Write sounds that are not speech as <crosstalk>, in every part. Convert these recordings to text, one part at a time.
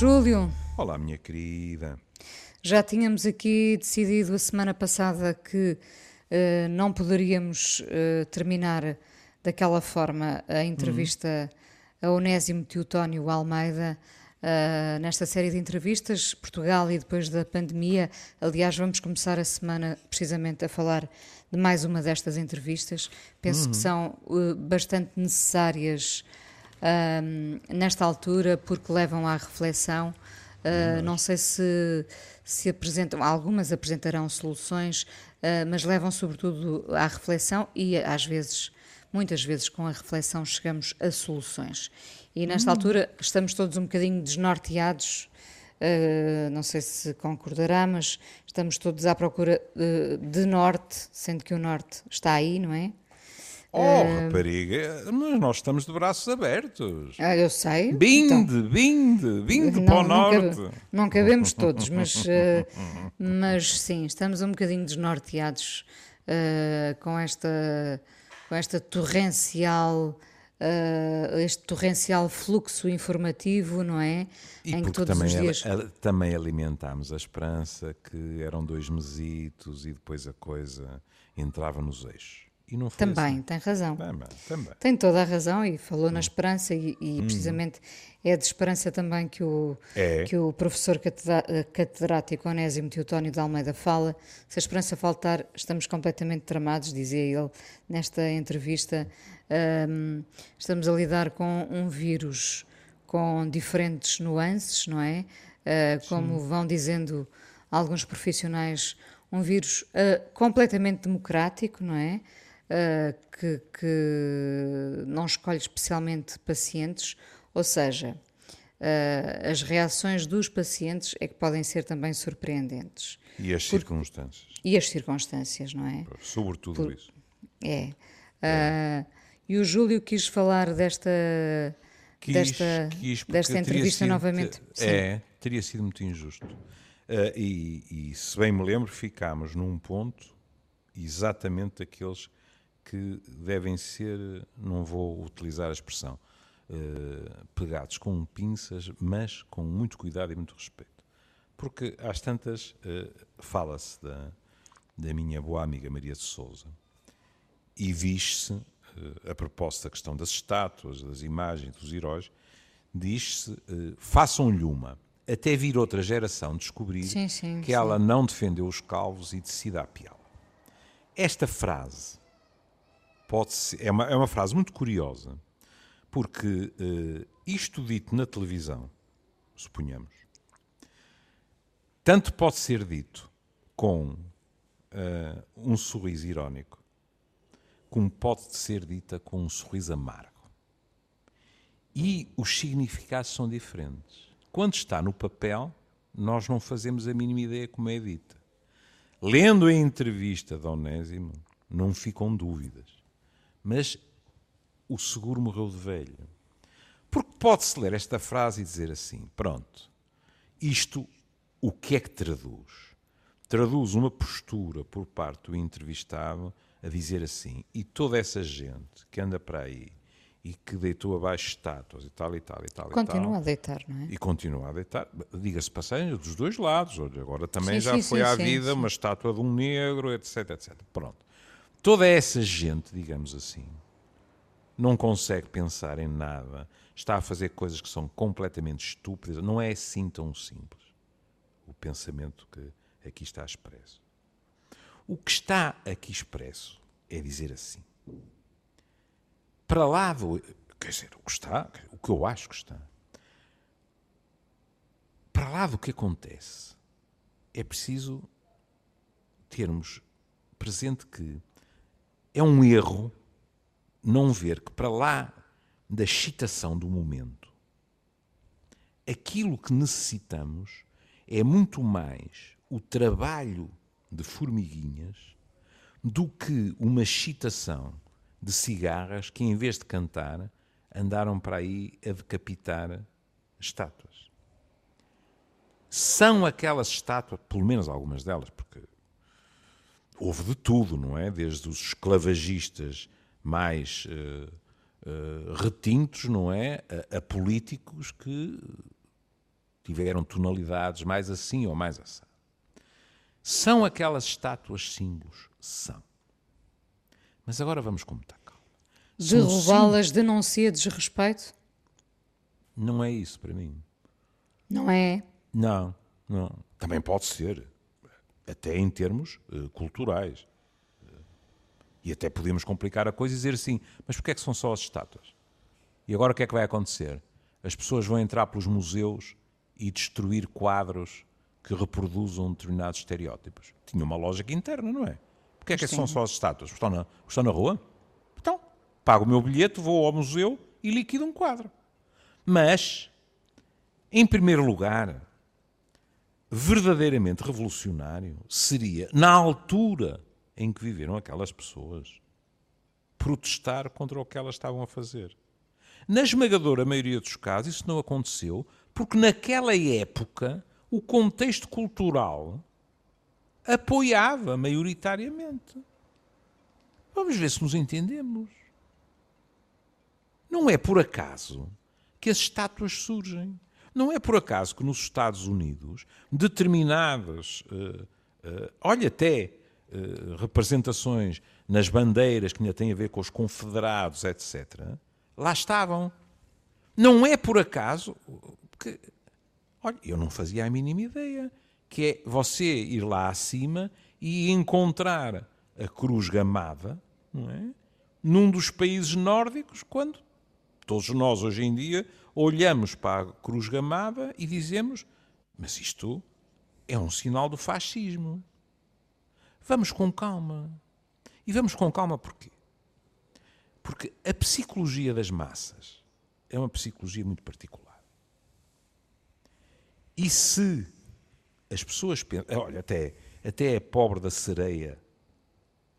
Olá, Júlio. Olá, minha querida. Já tínhamos aqui decidido a semana passada que uh, não poderíamos uh, terminar daquela forma a entrevista uhum. a Onésimo Teotónio Almeida. Uh, nesta série de entrevistas, Portugal e depois da pandemia. Aliás, vamos começar a semana precisamente a falar de mais uma destas entrevistas. Penso uhum. que são bastante necessárias nesta altura, porque levam à reflexão. Uh, não sei se, se apresentam, algumas apresentarão soluções, uh, mas levam sobretudo à reflexão e às vezes, muitas vezes com a reflexão chegamos a soluções. E nesta hum. altura estamos todos um bocadinho desnorteados, uh, não sei se concordará, mas estamos todos à procura de norte, sendo que o norte está aí, não é? Oh, uh... rapariga, mas nós estamos de braços abertos. Ah, eu sei. Binde, então... binde, binde para o norte. Não, não cabemos todos, mas, uh, mas sim, estamos um bocadinho desnorteados uh, com, esta, com esta torrencial. Uh, este torrencial fluxo informativo, não é? E em que todos também, os dias... a, também alimentámos a esperança que eram dois mesitos e depois a coisa entrava nos eixos. E não foi também, assim. tem razão. Também, também. Tem toda a razão e falou hum. na esperança e, e hum. precisamente é de esperança também que o, é. que o professor catedrático Onésimo Teotónio de Almeida fala. Se a esperança faltar, estamos completamente tramados, dizia ele nesta entrevista. Um, estamos a lidar com um vírus com diferentes nuances, não é? Uh, como vão dizendo alguns profissionais, um vírus uh, completamente democrático, não é? Uh, que, que, não escolhe especialmente pacientes, ou seja, uh, as reações dos pacientes é que podem ser também surpreendentes. E as Por, circunstâncias. E as circunstâncias, não é? Sobretudo Por, isso. É. é. Uh, e o Júlio quis falar desta, quis, desta, quis desta entrevista sido, novamente. É, teria sido muito injusto. Uh, e, e, se bem me lembro, ficámos num ponto exatamente daqueles que devem ser, não vou utilizar a expressão, uh, pegados com pinças, mas com muito cuidado e muito respeito. Porque às tantas uh, fala-se da, da minha boa amiga Maria de Souza e diz-se, uh, a propósito da questão das estátuas, das imagens, dos heróis, diz-se, façam-lhe uma, até vir outra geração descobrir sim, sim, que sim. ela não defendeu os calvos e decida apiá-la. Esta frase pode ser, é, uma, é uma frase muito curiosa, porque uh, isto dito na televisão, suponhamos, tanto pode ser dito com uh, um sorriso irónico, como pode ser dita com um sorriso amargo. E os significados são diferentes. Quando está no papel, nós não fazemos a mínima ideia como é dita. Lendo a entrevista de Onésimo, não ficam dúvidas mas o seguro morreu de velho. Porque pode-se ler esta frase e dizer assim: pronto, isto o que é que traduz? Traduz uma postura por parte do entrevistado a dizer assim: e toda essa gente que anda para aí e que deitou abaixo estátuas e tal e tal e tal continua e tal, a deitar, não é? E continua a deitar, diga-se passagem dos dois lados, agora também sim, já sim, foi sim, à vida uma estátua de um negro, etc, etc. Pronto toda essa gente, digamos assim, não consegue pensar em nada, está a fazer coisas que são completamente estúpidas, não é assim tão simples o pensamento que aqui está expresso. O que está aqui expresso é dizer assim: para lá do. Quer dizer, o que está, o que eu acho que está, para lá do que acontece, é preciso termos presente que é um erro não ver que, para lá da excitação do momento, aquilo que necessitamos é muito mais o trabalho de formiguinhas do que uma excitação de cigarras que, em vez de cantar, andaram para aí a decapitar estátuas. São aquelas estátuas, pelo menos algumas delas, porque houve de tudo, não é? Desde os esclavagistas mais uh, uh, retintos, não é? A, a, políticos que tiveram tonalidades mais assim ou mais assim. São aquelas estátuas símbolos? São. Mas agora vamos com muita calma. Derrubá-las denuncia desrespeito? Não é isso para mim. Não é? Não, não. Também pode ser. Até em termos uh, culturais. E até podemos complicar a coisa e dizer assim, mas porquê é que são só as estátuas? E agora o que é que vai acontecer? As pessoas vão entrar pelos museus e destruir quadros que reproduzam determinados estereótipos. Tinha uma lógica interna, não é? Porquê é que Sim. são só as estátuas? Estão na, estão na rua? Então, pago o meu bilhete, vou ao museu e liquido um quadro. Mas, em primeiro lugar, verdadeiramente revolucionário seria, na altura em que viveram aquelas pessoas, protestar contra o que elas estavam a fazer. Na esmagadora maioria dos casos, isso não aconteceu, porque naquela época o contexto cultural apoiava maioritariamente. Vamos ver se nos entendemos. Não é por acaso que as estátuas surgem. Não é por acaso que nos Estados Unidos determinadas, uh, uh, olha até uh, representações nas bandeiras que ainda têm a ver com os confederados, etc., lá estavam. Não é por acaso que, olha, eu não fazia a mínima ideia, que é você ir lá acima e encontrar a cruz gamada, não é? Num dos países nórdicos, quando todos nós hoje em dia olhamos para a cruz gamada e dizemos: Mas isto é um sinal do fascismo. Vamos com calma. E vamos com calma porquê? Porque a psicologia das massas é uma psicologia muito particular. E se as pessoas pensam. Olha, até, até a pobre da sereia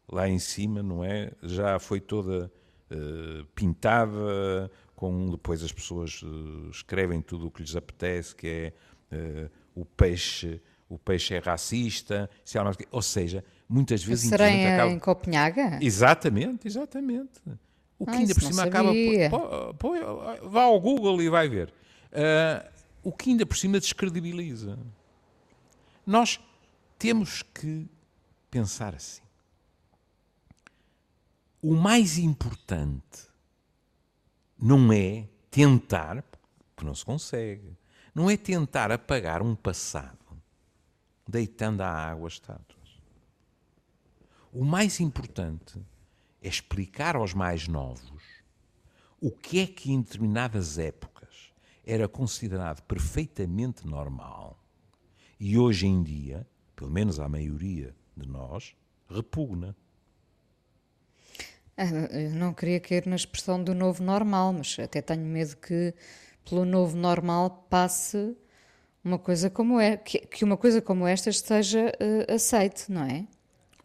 lá em cima, não é? Já foi toda uh, pintada, com depois as pessoas uh, escrevem tudo o que lhes apetece, que é uh, o peixe, o peixe é racista, ou seja, muitas vezes a sereia acaba... em Copenhaga? Exatamente, exatamente. O que ah, ainda por cima acaba. Pô, pô, vá ao Google e vai ver. o que ainda por cima descredibiliza. Nós temos que pensar assim. O mais importante não é tentar, porque não se consegue, não é tentar apagar um passado deitando à água estátuas. O mais importante é explicar aos mais novos o que é que em determinadas épocas era considerado perfeitamente normal e hoje em dia, pelo menos a maioria de nós, repugna. Ah, eu não queria cair na expressão do novo normal, mas até tenho medo que pelo novo normal passe uma coisa como é que, uma coisa como esta seja uh, aceite, não é?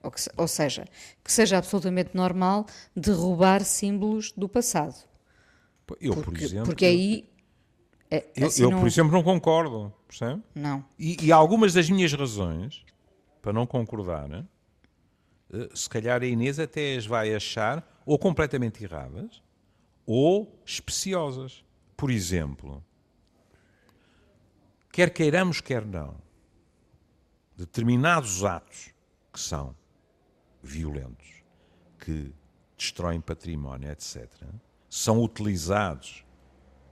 Ou, que, ou, seja, que seja absolutamente normal derrubar símbolos do passado. Eu, porque, por exemplo, porque aí é, eu, assim eu não... por exemplo, não concordo, percebe? Não. E, e, algumas das minhas razões para não concordar, né, se calhar a Inês até as vai achar ou completamente erradas ou especiosas. Por exemplo, quer queiramos, quer não, determinados atos que são violentos, que destroem património, etc., são utilizados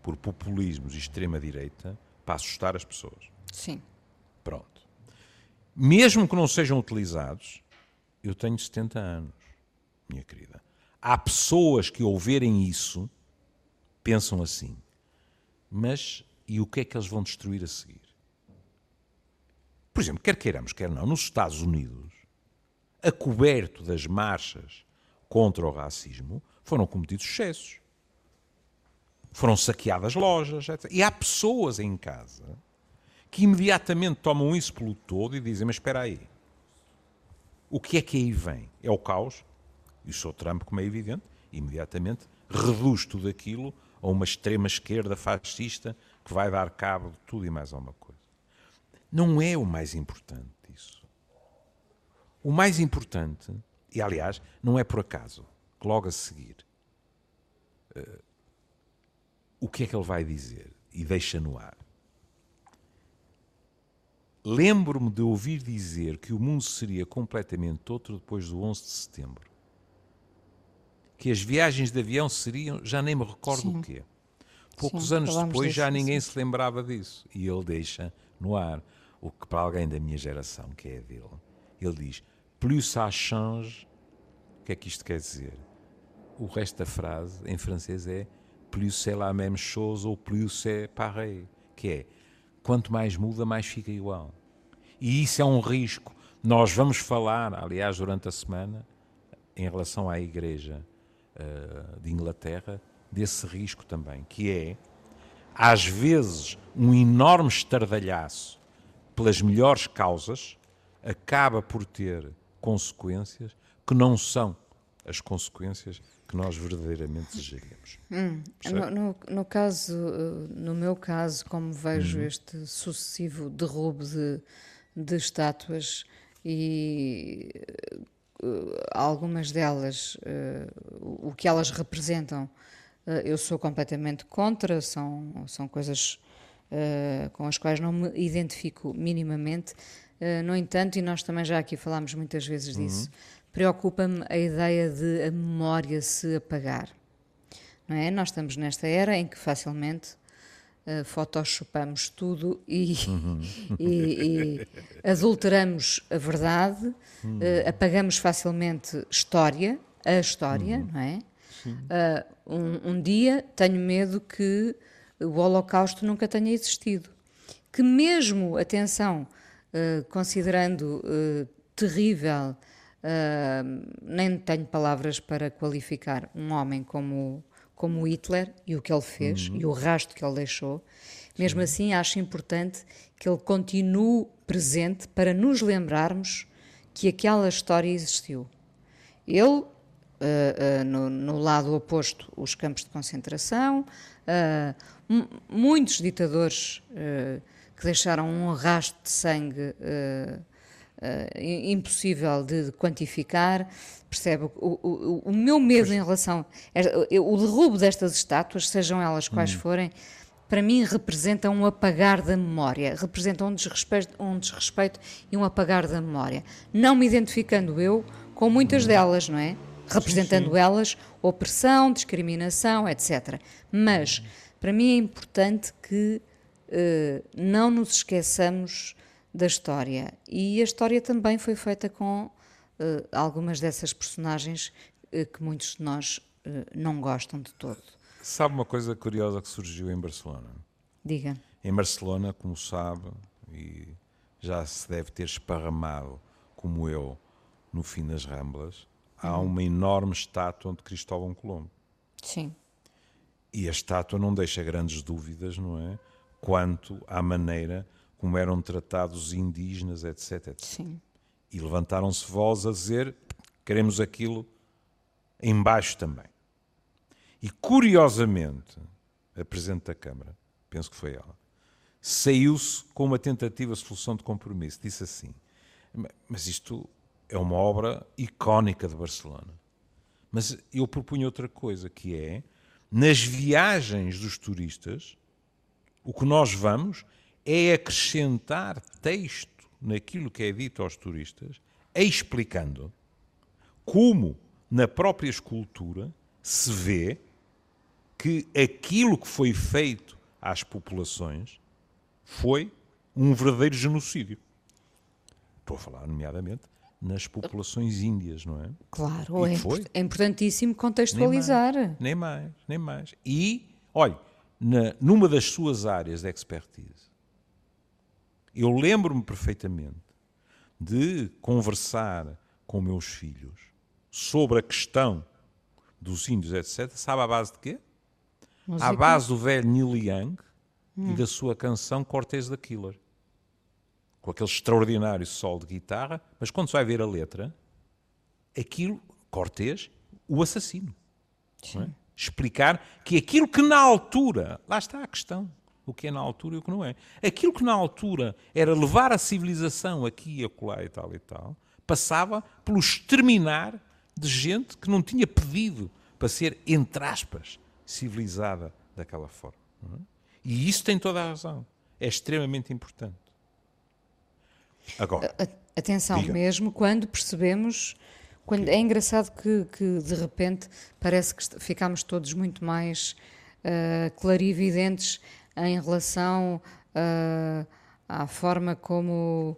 por populismos e extrema-direita para assustar as pessoas. Sim. Pronto. Mesmo que não sejam utilizados, eu tenho 70 anos, minha querida. Há pessoas que, ao verem isso, pensam assim: mas e o que é que eles vão destruir a seguir? Por exemplo, quer queiramos, quer não, nos Estados Unidos, a coberto das marchas contra o racismo, foram cometidos excessos foram saqueadas lojas, etc. E há pessoas em casa que imediatamente tomam isso pelo todo e dizem: Mas espera aí, o que é que aí vem? É o caos? E o Sr. Trump, como é evidente, imediatamente reduz tudo aquilo a uma extrema esquerda fascista que vai dar cabo de tudo e mais alguma coisa. Não é o mais importante isso. O mais importante, e aliás, não é por acaso, que logo a seguir. Uh, o que é que ele vai dizer? E deixa no ar. Lembro-me de ouvir dizer que o mundo seria completamente outro depois do 11 de setembro. Que as viagens de avião seriam, já nem me recordo Sim. o quê. Poucos Sim, anos depois já ninguém se lembrava disso. E ele deixa no ar o que para alguém da minha geração, que é dele, ele diz: Plus ça change. O que é que isto quer dizer? O resto da frase em francês é Plus c'est la même chose ou plus c'est pareil. Que é quanto mais muda, mais fica igual. E isso é um risco. Nós vamos falar, aliás, durante a semana, em relação à Igreja eh, de Inglaterra, desse risco também, que é, às vezes, um enorme estardalhaço pelas melhores causas acaba por ter consequências que não são as consequências que nós verdadeiramente desejaríamos. Percebe? No, no, no caso, eh, no meu caso, como vejo Uhum. este sucessivo derrubo de, de estátuas e eh, algumas delas, eh, o que elas representam, eu sou completamente contra, são, são coisas com as quais não me identifico minimamente. No entanto, e nós também já aqui falámos muitas vezes disso, preocupa-me a ideia de a memória se apagar não é? Nós estamos nesta era em que facilmente uh, photoshopamos tudo e, e- e adulteramos a verdade, uh, apagamos facilmente história, a história, não é? Uh, um, um dia tenho medo que o Holocausto nunca tenha existido. Que mesmo, atenção, uh, considerando terrível, uh, nem tenho palavras para qualificar um homem como, como Hitler e o que ele fez e o rastro que ele deixou, mesmo assim acho importante que ele continue presente para nos lembrarmos que aquela história existiu. Ele, ah, ah, no, no lado oposto, os campos de concentração, mu- muitos ditadores que deixaram um rastro de sangue impossível de, quantificar. Percebe? O, o, o- meu medo em relação. a- O derrubo destas estátuas, sejam elas quais forem, para mim representa um apagar da memória, representa um desrespeito, um desrespeito e um apagar da memória. Não me identificando eu com muitas delas, não é? Representando elas opressão, discriminação, etc. Mas, para mim é importante que eh, não nos esqueçamos da história. E a história também foi feita com eh, algumas dessas personagens eh, que muitos de nós eh, não gostam de todo. Sabe uma coisa curiosa que surgiu em Barcelona? Diga. Em Barcelona, como sabe, e já se deve ter esparramado, como eu, no fim das Ramblas, há uma enorme estátua de Cristóvão Colombo. Sim. E a estátua não deixa grandes dúvidas, não é? Quanto à maneira como eram tratados os indígenas, etc. etc. Sim. E levantaram-se vozes a dizer queremos aquilo embaixo também. E curiosamente, a Presidente da Câmara, penso que foi ela, saiu-se com uma tentativa de solução de compromisso. Disse assim: "Ma- Mas isto é uma obra icónica de Barcelona. Mas eu propunho outra coisa, que é, nas viagens dos turistas, o que nós vamos é acrescentar texto naquilo que é dito aos turistas, explicando como na própria escultura se vê que aquilo que foi feito às populações foi um verdadeiro genocídio. Estou a falar, nomeadamente, nas populações índias, não é? Claro, é, foi. é importantíssimo contextualizar. Nem mais, nem mais. E, olha, na- numa das suas áreas de expertise, eu lembro-me perfeitamente de conversar com meus filhos sobre a questão dos índios, etc. Sabe à base de quê? Música. À base do velho Neil Young e da sua canção Cortez da Killer. Com aquele extraordinário solo de guitarra, mas quando se vai ver a letra, aquilo, Cortez, o assassino. é? Explicar que aquilo que na altura, lá está a questão, o que é na altura e o que não é. Aquilo que na altura era levar a civilização aqui e acolá e tal e tal, passava pelo exterminar de gente que não tinha pedido para ser, entre aspas, civilizada daquela forma. E isso tem toda a razão. É extremamente importante. Agora, Atenção, Diga. mesmo quando percebemos. Quando, é engraçado que, que, de repente parece que ficámos todos muito mais ah, clarividentes em relação ah, à forma como,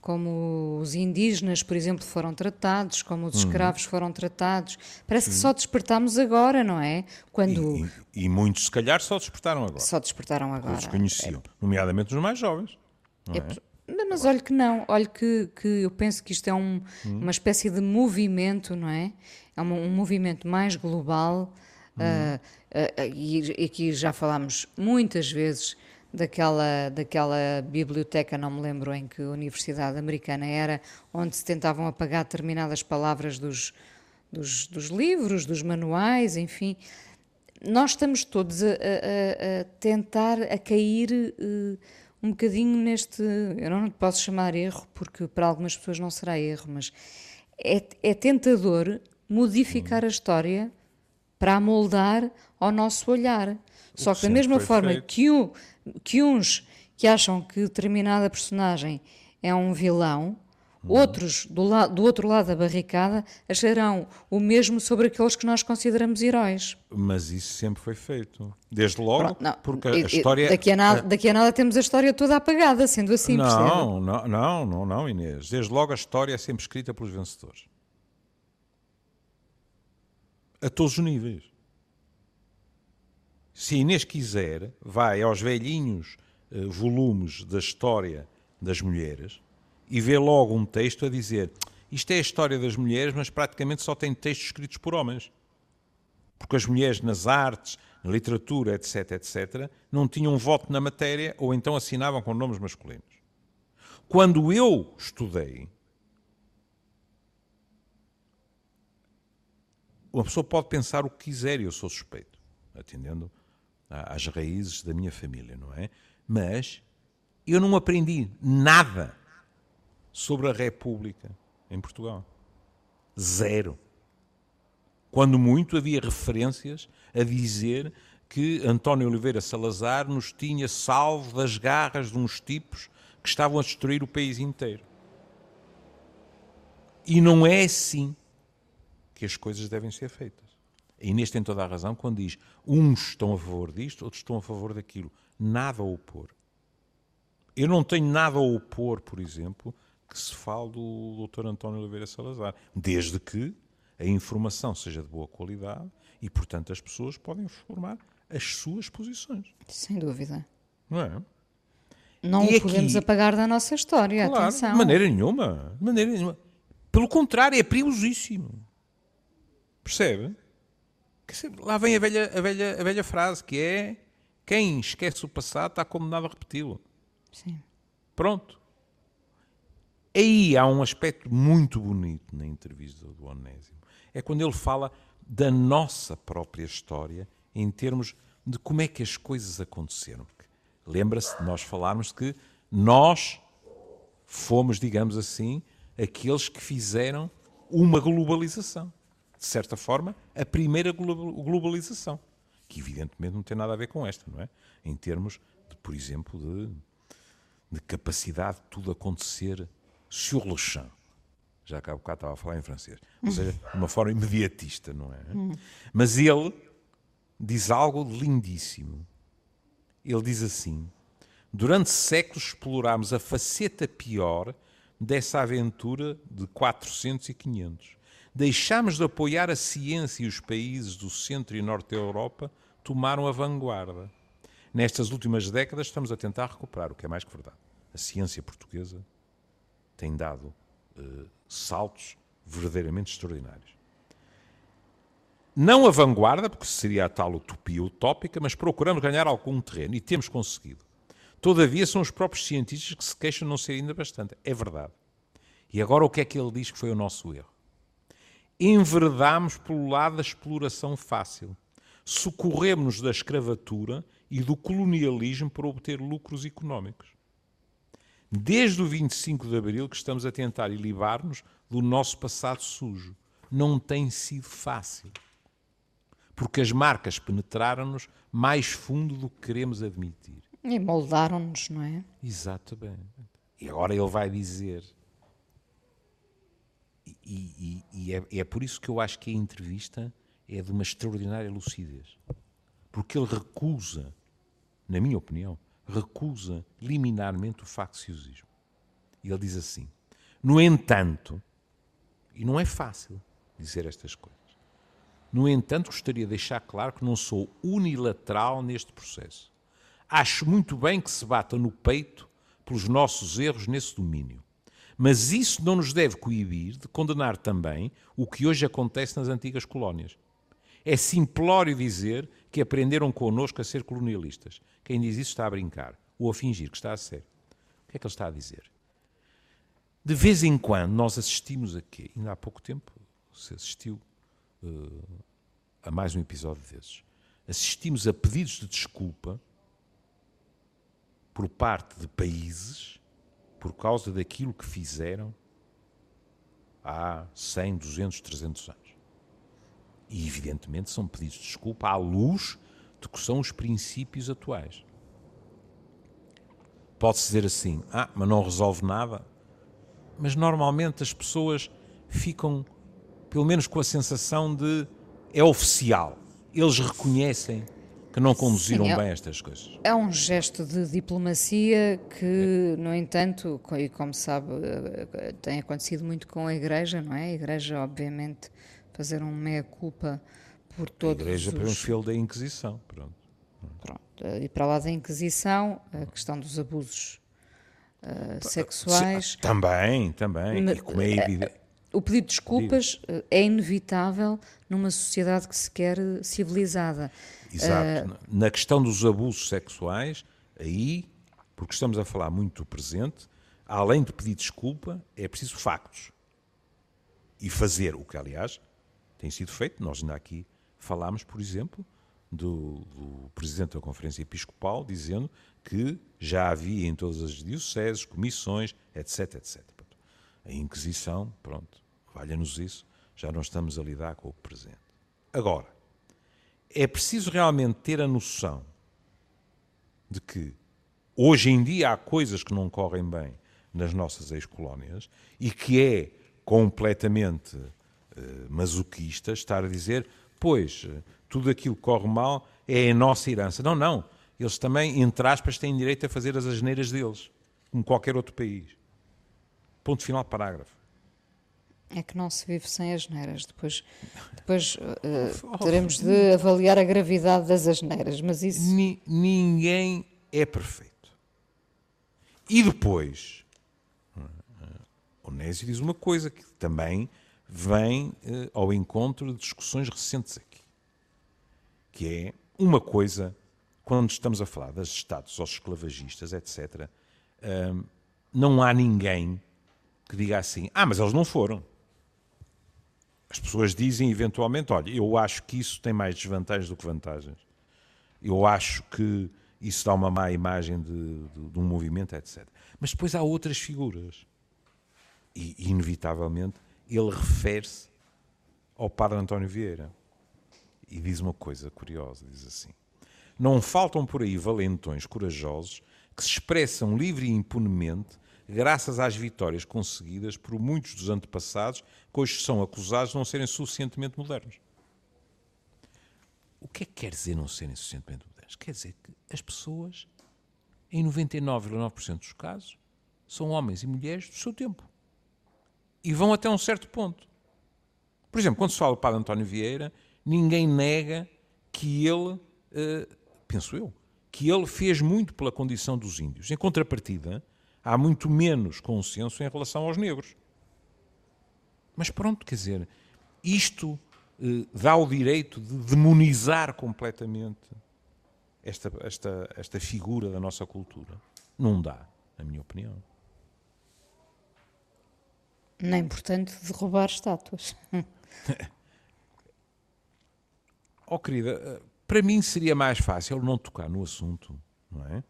como os indígenas, por exemplo, foram tratados, como Uhum. os escravos foram tratados. Parece que só despertámos agora, não é? Quando. e, e- e muitos, se calhar, só despertaram agora. Só despertaram agora. Os conheciam, nomeadamente os mais jovens. não É é? Mas olha que não, olha que, que eu penso que isto é um- uma espécie de movimento, não é? É um, um movimento mais global ah, e, e aqui já falámos muitas vezes daquela, daquela biblioteca, não me lembro em que universidade americana era, onde se tentavam apagar determinadas palavras dos, dos, dos livros, dos manuais, enfim. Nós estamos todos a, a- a- tentar a cair eh, um bocadinho neste. Eu não posso chamar erro, porque para algumas pessoas não será erro, mas é, é tentador modificar a história para amoldar ao nosso olhar. Só que da mesma forma feito. que, que uns que acham que determinada personagem é um vilão, outros do, la- do outro lado da barricada acharão o mesmo sobre aqueles que nós consideramos heróis. Mas isso sempre foi feito. Desde logo, Pronto, não, porque a e história. Daqui a, nada, daqui a nada temos a história toda apagada, sendo assim, percebe? não, não, não, não, não, Inês. Desde logo a história é sempre escrita pelos vencedores. A todos os níveis. Se Inês quiser, vai aos velhinhos eh, volumes da história das mulheres e vê logo um texto a dizer isto é a história das mulheres, mas praticamente só tem textos escritos por homens. Porque as mulheres nas artes, na literatura, etc., etc., não tinham voto na matéria ou então assinavam com nomes masculinos. Quando eu estudei, uma pessoa pode pensar o que quiser e eu sou suspeito, atendendo às raízes da minha família, não é? Mas eu não aprendi nada sobre a República em Portugal. Zero. Quando muito havia referências a dizer que António Oliveira Salazar nos tinha salvo das garras de uns tipos que estavam a destruir o país inteiro. E não é assim que as coisas devem ser feitas. A Inês tem toda a razão quando diz uns estão a favor disto, outros estão a favor daquilo. Nada a opor. Eu não tenho nada a opor, por exemplo, que se fale do Dr. António Oliveira Salazar, desde que a informação seja de boa qualidade e, portanto, as pessoas podem formar as suas posições. Sem dúvida. Não é? Não E o podemos aqui- apagar da nossa história, Claro, atenção. de maneira nenhuma. De maneira nenhuma. Pelo contrário, é perigosíssimo. Percebe? Lá vem a velha, a, velha, a velha frase que é quem esquece o passado está condenado a repeti-lo. Sim. Pronto. Aí há um aspecto muito bonito na entrevista do Onésimo. É quando ele fala da nossa própria história em termos de como é que as coisas aconteceram. Lembra-se de nós falarmos que nós fomos, digamos assim, aqueles que fizeram uma globalização. De certa forma, a primeira glo- globalização. Que evidentemente não tem nada a ver com esta, não é? Em termos, de, por exemplo, de de capacidade de tudo acontecer sur le champ. Já que há bocado estava a falar em francês. Ou seja, <laughs> de uma forma imediatista, não é? Mas ele diz algo lindíssimo. Ele diz assim: Durante séculos explorámos a faceta pior dessa aventura de 400 e 500. Deixámos de apoiar a ciência e os países do centro e norte da Europa tomaram a vanguarda. Nestas últimas décadas estamos a tentar recuperar, o que é mais que verdade. A ciência portuguesa tem dado eh, saltos verdadeiramente extraordinários. Não a vanguarda, porque seria a tal utopia utópica, mas procuramos ganhar algum terreno e temos conseguido. Todavia, são os próprios cientistas que se queixam de não ser ainda bastante. É verdade. E agora o que é que ele diz que foi o nosso erro? Enverdámos pelo lado da exploração fácil. Socorremos-nos da escravatura e do colonialismo para obter lucros económicos. Desde o 25 de Abril que estamos a tentar ilibar-nos do nosso passado sujo. Não tem sido fácil. Porque as marcas penetraram-nos mais fundo do que queremos admitir. E moldaram-nos, não é? Exatamente. E agora ele vai dizer. E, e, e é, é por isso que eu acho que a entrevista é de uma extraordinária lucidez. Porque ele recusa, na minha opinião, recusa liminarmente o facciosismo. E ele diz assim: No entanto, e não é fácil dizer estas coisas, no entanto, gostaria de deixar claro que não sou unilateral neste processo. Acho muito bem que se bata no peito pelos nossos erros nesse domínio. Mas isso não nos deve coibir de condenar também o que hoje acontece nas antigas colónias. É simplório dizer que aprenderam connosco a ser colonialistas. Quem diz isso está a brincar ou a fingir que está a ser. O que é que ele está a dizer? De vez em quando nós assistimos a quê? Ainda há pouco tempo se assistiu uh, a mais um episódio desses. Assistimos a pedidos de desculpa por parte de países por causa daquilo que fizeram há 100, 200, 300 anos. E, evidentemente, são pedidos de desculpa à luz de que são os princípios atuais. Pode-se dizer assim, ah, mas não resolve nada. Mas normalmente as pessoas ficam, pelo menos, com a sensação de é oficial. Eles reconhecem que não conduziram Sim, é, bem estas coisas. É um gesto de diplomacia que, no entanto, e como sabe, eh, tem acontecido muito com a Igreja, não é? A Igreja, obviamente, fazer um meia-culpa por todos A Igreja os... foi um da Inquisição, pronto. pronto. E para lá da Inquisição, a questão dos abusos uh, sexuais... Também, também. Mas, e como é evidente o pedido de desculpas Digo. é inevitável numa sociedade que se quer civilizada. Exato. Uh, Na questão dos abusos sexuais, aí, porque estamos a falar muito do presente, além de pedir desculpa, é preciso factos. E fazer o que, aliás, tem sido feito. Nós ainda aqui falámos, por exemplo, do, do, Presidente da Conferência Episcopal dizendo que já havia em todas as dioceses, comissões, etc, etc. A Inquisição, pronto, valha-nos isso, já não estamos a lidar com o presente. Agora, é preciso realmente ter a noção de que hoje em dia há coisas que não correm bem nas nossas ex-colónias e que é completamente uh, masoquista estar a dizer, pois, eh, tudo aquilo que corre mal é a nossa herança. Não, não. Eles também, entre aspas, têm direito a fazer as asneiras deles, como qualquer outro país. Ponto final, parágrafo. É que não se vive sem asneiras. Depois, depois uh, <laughs> teremos de avaliar a gravidade das asneiras, mas isso... Ni, ninguém é perfeito. E depois, o Nésio diz uma coisa que também vem uh, ao encontro de discussões recentes aqui, que é uma coisa, quando estamos a falar das estados aos esclavagistas, etc., uh, não há ninguém que diga assim: ah, mas eles não foram. As pessoas dizem eventualmente: olha, eu acho que isso tem mais desvantagens do que vantagens. Eu acho que isso dá uma má imagem de, de, de um movimento, etc. Mas depois há outras figuras. E, inevitavelmente, ele refere-se ao padre António Vieira. E diz uma coisa curiosa: diz assim. Não faltam por aí valentões corajosos que se expressam livre e impunemente graças às vitórias conseguidas por muitos dos antepassados que hoje são acusados de não serem suficientemente modernos. O que é que quer dizer não serem suficientemente modernos? Quer dizer que as pessoas, em 99,9% dos casos, são homens e mulheres do seu tempo. E vão até um certo ponto. Por exemplo, quando se fala do Padre António Vieira, ninguém nega que ele, uh, penso eu, que ele fez muito pela condição dos índios. Em contrapartida, há muito menos consenso em relação aos negros. Mas pronto, quer dizer, isto eh, dá o direito de demonizar completamente esta, esta, esta figura da nossa cultura. Não dá, na minha opinião. Nem, portanto, derrubar estátuas. <laughs> oh, querida, eh, para mim seria mais fácil não tocar no assunto, não é?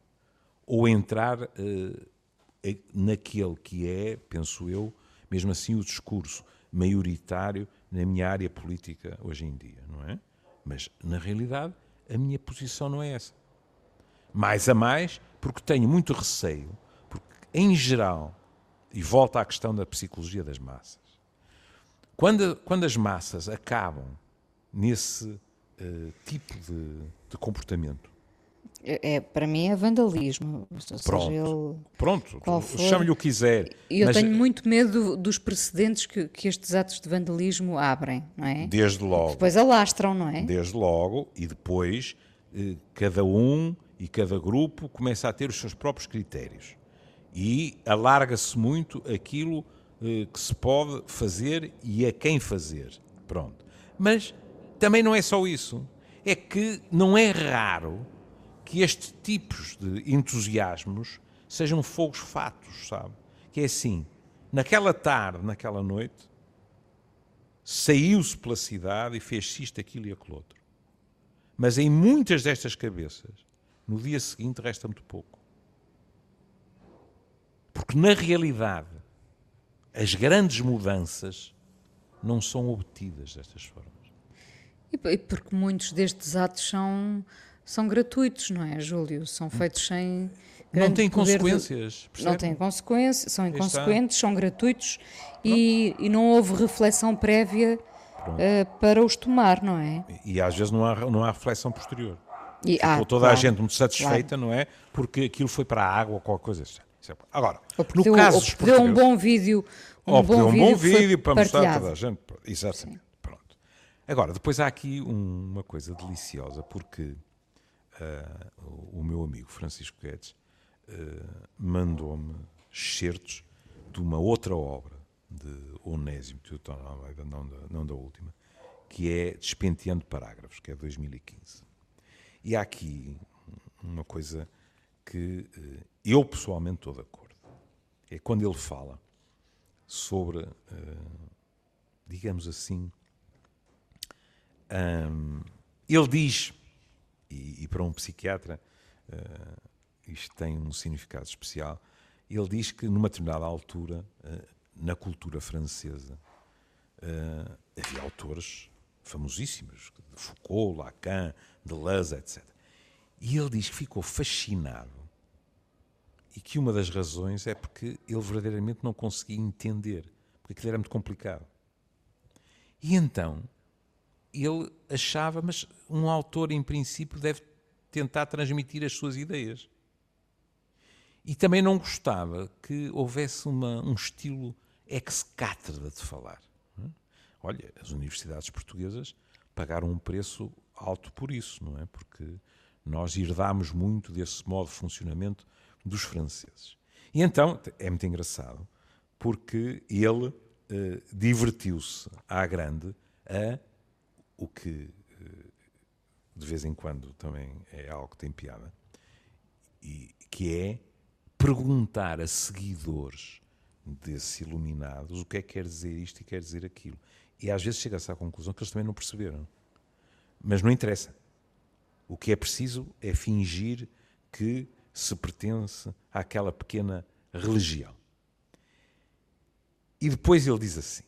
Ou entrar uh, naquele que é, penso eu, mesmo assim o discurso maioritário na minha área política hoje em dia, não é? Mas, na realidade, a minha posição não é essa. Mais a mais, porque tenho muito receio, porque em geral, e volta à questão da psicologia das massas, quando, quando as massas acabam nesse uh, tipo de, de comportamento, é, para mim é vandalismo. Pronto, ele, pronto chame-lhe o que quiser. E eu tenho muito medo dos precedentes que, que, estes atos de vandalismo abrem, não é? Desde logo. Depois alastram, não é? Desde logo, e depois eh, cada um e cada grupo começa a ter os seus próprios critérios. E alarga-se muito aquilo eh, que se pode fazer e a quem fazer. Pronto. Mas também não é só isso. É que não é raro que estes tipos de entusiasmos sejam fogos fatos, sabe? Que é assim, naquela tarde, naquela noite, saiu-se pela cidade e fez-se isto, aquilo e aquilo outro. Mas em muitas destas cabeças, no dia seguinte resta muito pouco. Porque na realidade, as grandes mudanças não são obtidas destas formas. E porque muitos destes atos são são gratuitos, não é, Júlio? São feitos sem. Não têm consequências. De... Não têm consequências, são inconsequentes, são gratuitos e, e, não houve reflexão prévia uh, para os tomar, não é? E, e, às vezes não há, não há reflexão posterior. E, Ficou ah, toda claro, a gente muito satisfeita, claro. não é? Porque aquilo foi para a água ou qualquer coisa. É Agora, no deu, caso ou deu um bom vídeo, um ou bom um vídeo, bom vídeo para mostrar a toda a gente. Exatamente. Sim. Pronto. Agora, depois há aqui um, uma coisa deliciosa, porque o meu amigo Francisco Guedes uh, mandou-me excertos de uma outra obra de Onésimo Teotón Almeida, não da, não da última, que é Despenteando Parágrafos, que é de 2015. E há aqui uma coisa que uh, eu pessoalmente estou de acordo. É quando ele fala sobre, digamos assim, um, ele diz e, e para um psiquiatra uh, isto tem um significado especial. Ele diz que numa determinada altura, uh, na cultura francesa, uh, havia autores famosíssimos, de Foucault, Lacan, Deleuze, etc. E ele diz que ficou fascinado e que uma das razões é porque ele verdadeiramente não conseguia entender, porque aquilo era muito complicado. E então ele achava, mas um autor, em princípio, deve tentar transmitir as suas ideias. E também não gostava que houvesse uma, um estilo ex-cátedra de falar. Olha, as universidades portuguesas pagaram um preço alto por isso, não é? Porque nós herdámos muito desse modo de funcionamento dos franceses. E então, é muito engraçado, porque ele eh, divertiu-se à grande a o que eh, de vez em quando também é algo que tem piada, e que é perguntar a seguidores desses iluminados o que é que quer dizer isto e quer dizer aquilo. E às vezes chega-se à conclusão que eles também não perceberam. Mas não interessa. O que é preciso é fingir que se pertence àquela pequena religião. E depois ele diz assim: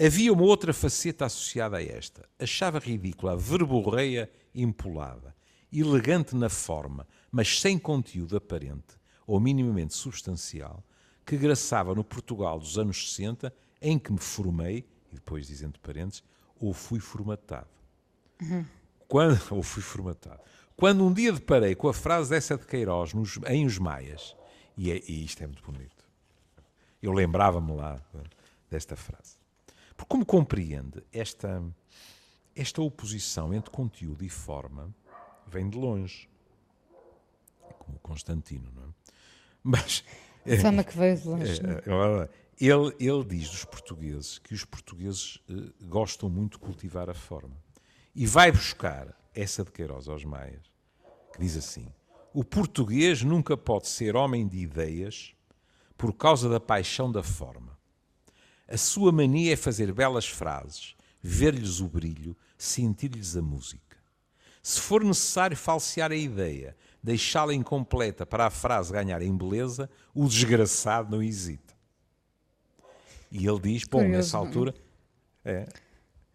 Havia uma outra faceta associada a esta. Achava ridícula a verborreia empolada, elegante na forma, mas sem conteúdo aparente ou minimamente substancial, que graçava no Portugal dos anos 60, em que me formei, e depois dizendo parentes, ou fui formatado. Uhum. Quando, <laughs> ou fui formatado. Quando um dia deparei com a frase dessa de Queiroz nos, em Os Maias, e, é, e isto é muito bonito, eu lembrava-me lá desta frase. Porque, como compreende, esta, esta oposição entre conteúdo e forma vem de longe. Como Constantino, não é? Mas. Fama que veio de longe. É, é? é, ele, ele diz dos portugueses que os portugueses eh, gostam muito de cultivar a forma. E vai buscar essa de Queiroz aos Maias, que diz assim: O português nunca pode ser homem de ideias por causa da paixão da forma. A sua mania é fazer belas frases, ver-lhes o brilho, sentir-lhes a música. Se for necessário falsear a ideia, deixá-la incompleta para a frase ganhar em beleza, o desgraçado não hesita. E ele diz, bom, Curioso, nessa altura. É,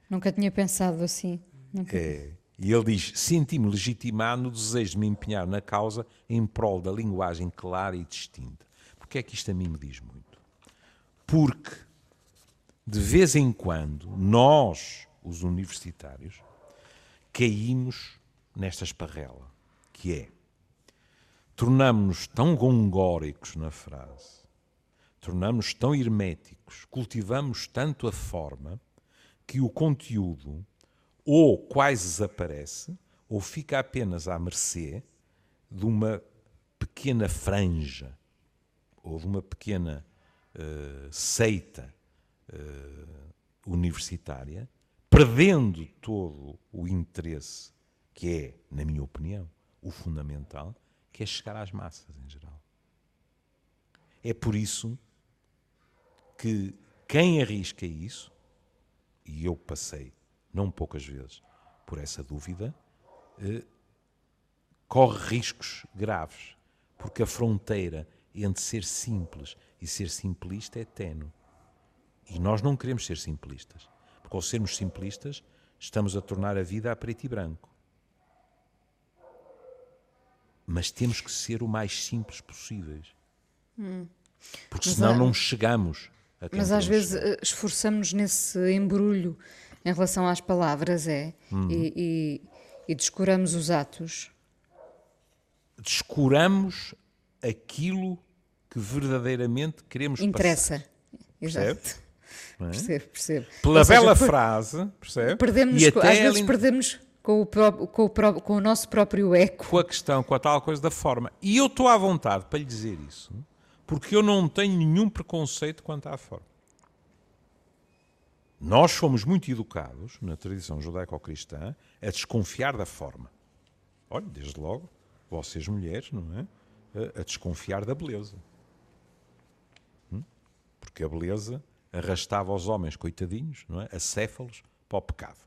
Nunca tinha pensado assim. Nunca... É, E ele diz: Senti-me legitimado no desejo de me empenhar na causa em prol da linguagem clara e distinta. Porque é que isto a mim me diz muito? Porque, de vez em quando, nós, os universitários, caímos nesta esparrela, que é tornamos-nos tão gongóricos na frase, tornamos-nos tão herméticos, cultivamos tanto a forma, que o conteúdo ou quase desaparece, ou fica apenas à mercê de uma pequena franja ou de uma pequena uh, seita uh, universitária, perdendo todo o interesse que é, na minha opinião, o fundamental, que é chegar às massas em geral. É por isso que quem arrisca isso, e eu passei não poucas vezes, por essa dúvida, eh, corre riscos graves, porque a fronteira entre ser simples e ser simplista é tenue. E nós não queremos ser simplistas, porque ao sermos simplistas, estamos a tornar a vida a preto e branco. Mas temos que ser o mais simples possíveis. Hum. Porque senão há... não chegamos a Mas às vezes chegar. Eh, esforçamos nesse embrulho em relação às palavras, é? Uhum. E, e, e descuramos os atos. Descuramos aquilo que verdadeiramente queremos Interessa. passar. Interessa. Exato. É? Percebo, percebo. Pela seja, bela per... frase, percebe? Perdemos, e até às vezes perdemos com o, com, o com o nosso próprio eco. Com a questão, com a tal coisa da forma. E eu estou à vontade para lhe dizer isso, porque eu não tenho nenhum preconceito quanto à forma. Nós somos muito educados, na tradição judaico-cristã, a desconfiar da forma. Olha, desde logo, vocês mulheres, não é? A desconfiar da beleza. Hum? Porque a beleza arrastava os homens, coitadinhos, não é? acéfalos, para o pecado.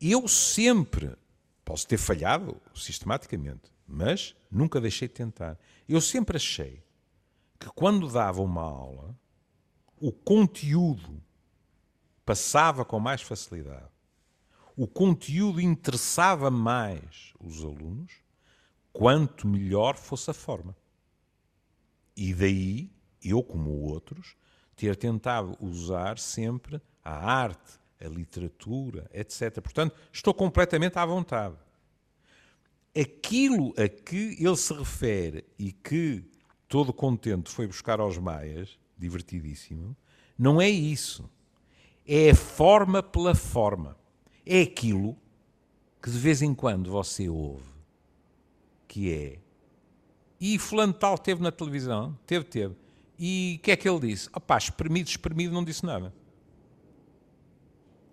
Eu sempre, posso ter falhado sistematicamente, mas nunca deixei de tentar. Eu sempre achei que quando dava uma aula, o conteúdo passava com mais facilidade, o conteúdo interessava mais os alunos, quanto melhor fosse a forma. E daí, eu como outros, ter tentado usar sempre a arte, a literatura, etc. Portanto, estou completamente à vontade. Aquilo a que ele se refere e que todo contente foi buscar aos maias, divertidíssimo, não é isso é a forma pela forma. É aquilo que de vez em quando você ouve, que é. E fulano tal teve na televisão, teve, teve. E o que é que ele disse? Opá, espremido, espremido, não disse nada.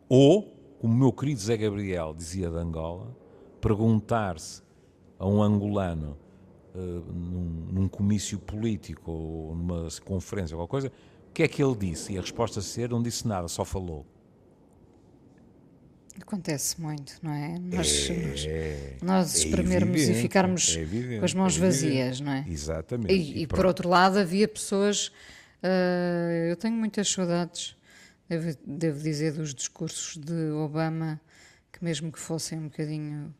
Ou, como o meu querido Zé Gabriel dizia de Angola, perguntar-se a um angolano uh, num, num comício político ou numa conferência ou coisa, que é que ele disse? E a resposta ser, não disse nada, só falou. Acontece muito, não é? Nós, é, nós é espremermos é e ficarmos evidente, com as mãos é vazias, não é? Exatamente. E, e, e por outro lado, havia pessoas. Uh, eu tenho muitas saudades, devo, devo, dizer, dos discursos de Obama, que mesmo que fossem um bocadinho,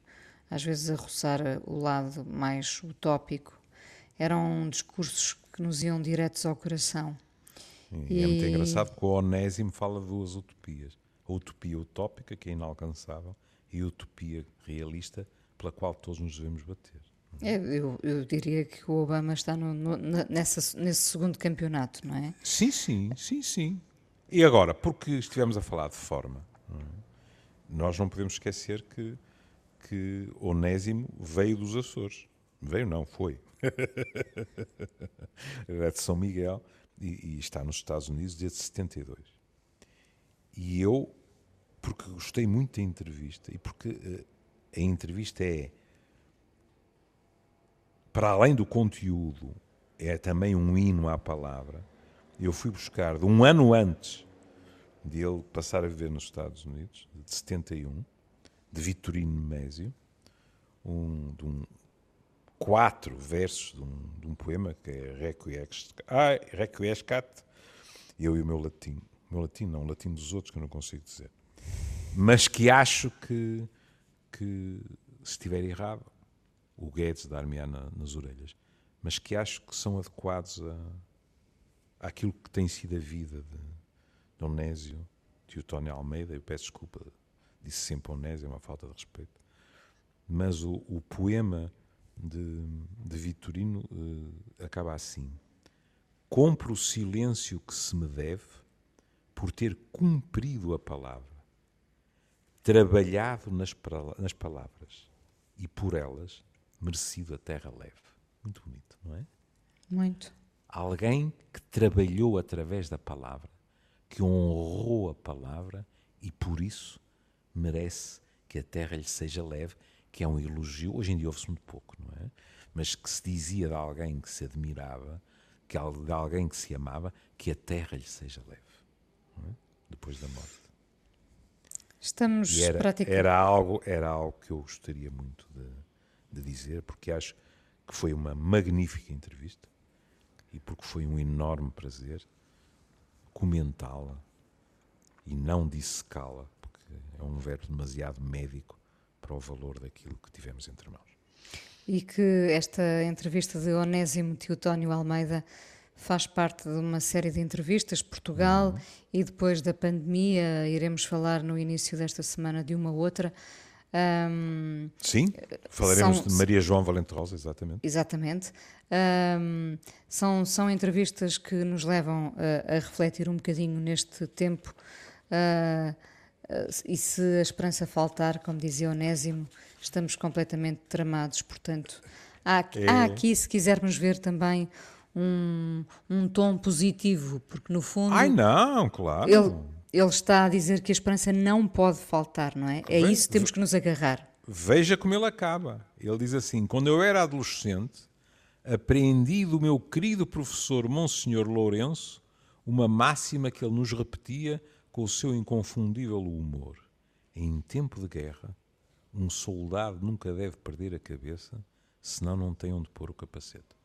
às vezes, a roçar o lado mais utópico, eram discursos que nos iam diretos ao coração. E, e... é muito engraçado porque o Onésimo fala de duas utopias. A utopia utópica, que é inalcançável, e a utopia realista, pela qual todos nos devemos bater. É, eu, eu, diria que o Obama está no, no, nessa, nesse segundo campeonato, não é? Sim, sim, sim, sim. E agora, porque estivemos a falar de forma, não é? nós não podemos esquecer que, que Onésimo veio dos Açores. Veio não, foi. Era <laughs> de São Miguel e, e, está nos Estados Unidos desde 72. E eu, porque gostei muito da entrevista e porque uh, a entrevista é, para além do conteúdo, é também um hino à palavra. Eu fui buscar, de um ano antes de ele passar a viver nos Estados Unidos, de 71, de Vitorino Mésio, um, de um, quatro versos de um, de um poema que é Requiescat, eu e o meu latim. Meu latim não, o latim dos outros que eu não consigo dizer. Mas que acho que, que, se estiver errado, o Guedes dar-me na, nas orelhas, mas que acho que são adequados a, àquilo que tem sido a vida de, de Onésio, Teotónio Almeida. Eu peço desculpa, disse sempre Onésio, é uma falta de respeito. Mas o, o poema de, de Vitorino uh, acaba assim: Compro o silêncio que se me deve por ter cumprido a palavra, trabalhado nas, nas palavras e por elas merecido a terra leve. Muito bonito, não é? Muito. Alguém que trabalhou através da palavra, que honrou a palavra e por isso merece que a terra lhe seja leve, que é um elogio. Hoje em dia ouve-se muito pouco, não é? Mas que se dizia de alguém que se admirava, que de alguém que se amava, que a terra lhe seja leve, é? depois da morte. Estamos era, praticamente. Era algo, era algo que eu gostaria muito de, de dizer, porque acho que foi uma magnífica entrevista e porque foi um enorme prazer comentá-la e não dissecá-la, porque é um verbo demasiado médico para o valor daquilo que tivemos entre mãos. E que esta entrevista de Onésimo Teotónio Almeida faz parte de uma série de entrevistas, Portugal, uhum. e depois da pandemia, iremos falar no início desta semana de uma outra. Um, Sim, falaremos são, de Maria João Valente Rosa, exatamente. Exatamente. Um, são, são entrevistas que nos levam a, a refletir um bocadinho neste tempo. Uh, e se a esperança faltar, como dizia Onésimo, estamos completamente tramados. Portanto, há, é. há aqui, se quisermos ver também um, um tom positivo, porque no fundo. Ai, não, claro. Ele, ele está a dizer que a esperança não pode faltar, não é? É isso que temos que nos agarrar. Veja como ele acaba. Ele diz assim: Quando eu era adolescente, aprendi do meu querido professor Monsenhor Lourenço uma máxima que ele nos repetia com o seu inconfundível humor. Em tempo de guerra, um soldado nunca deve perder a cabeça, senão não tem onde pôr o capacete.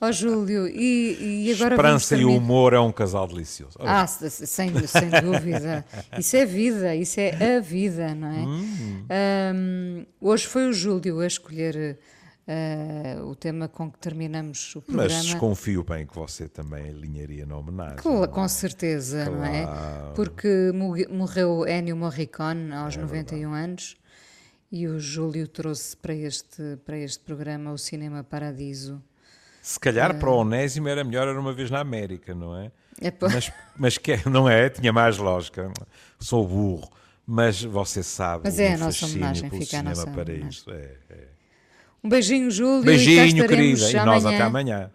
Ó oh, Júlio, e, e agora Esperança e humor é um casal delicioso. Ah, sem, sem dúvida. Isso é vida, isso é a vida, não é? Hum. Um, hoje foi o Júlio a escolher uh, o tema com que terminamos o programa. Mas desconfio bem que você também alinharia na homenagem. Com, com certeza, claro. não é? Porque morreu Ennio Morricone aos é 91 verdade. anos. E o Júlio trouxe para este, para este programa o Cinema Paradiso. Se calhar uh, para o Onésimo era melhor era uma vez na América, não é? é mas, mas que, não é? Tinha mais lógica. Sou burro. Mas você sabe. Mas é a nossa homenagem, fica a nossa. É, é. Um beijinho, Júlio. Beijinho, querida. E nós até amanhã.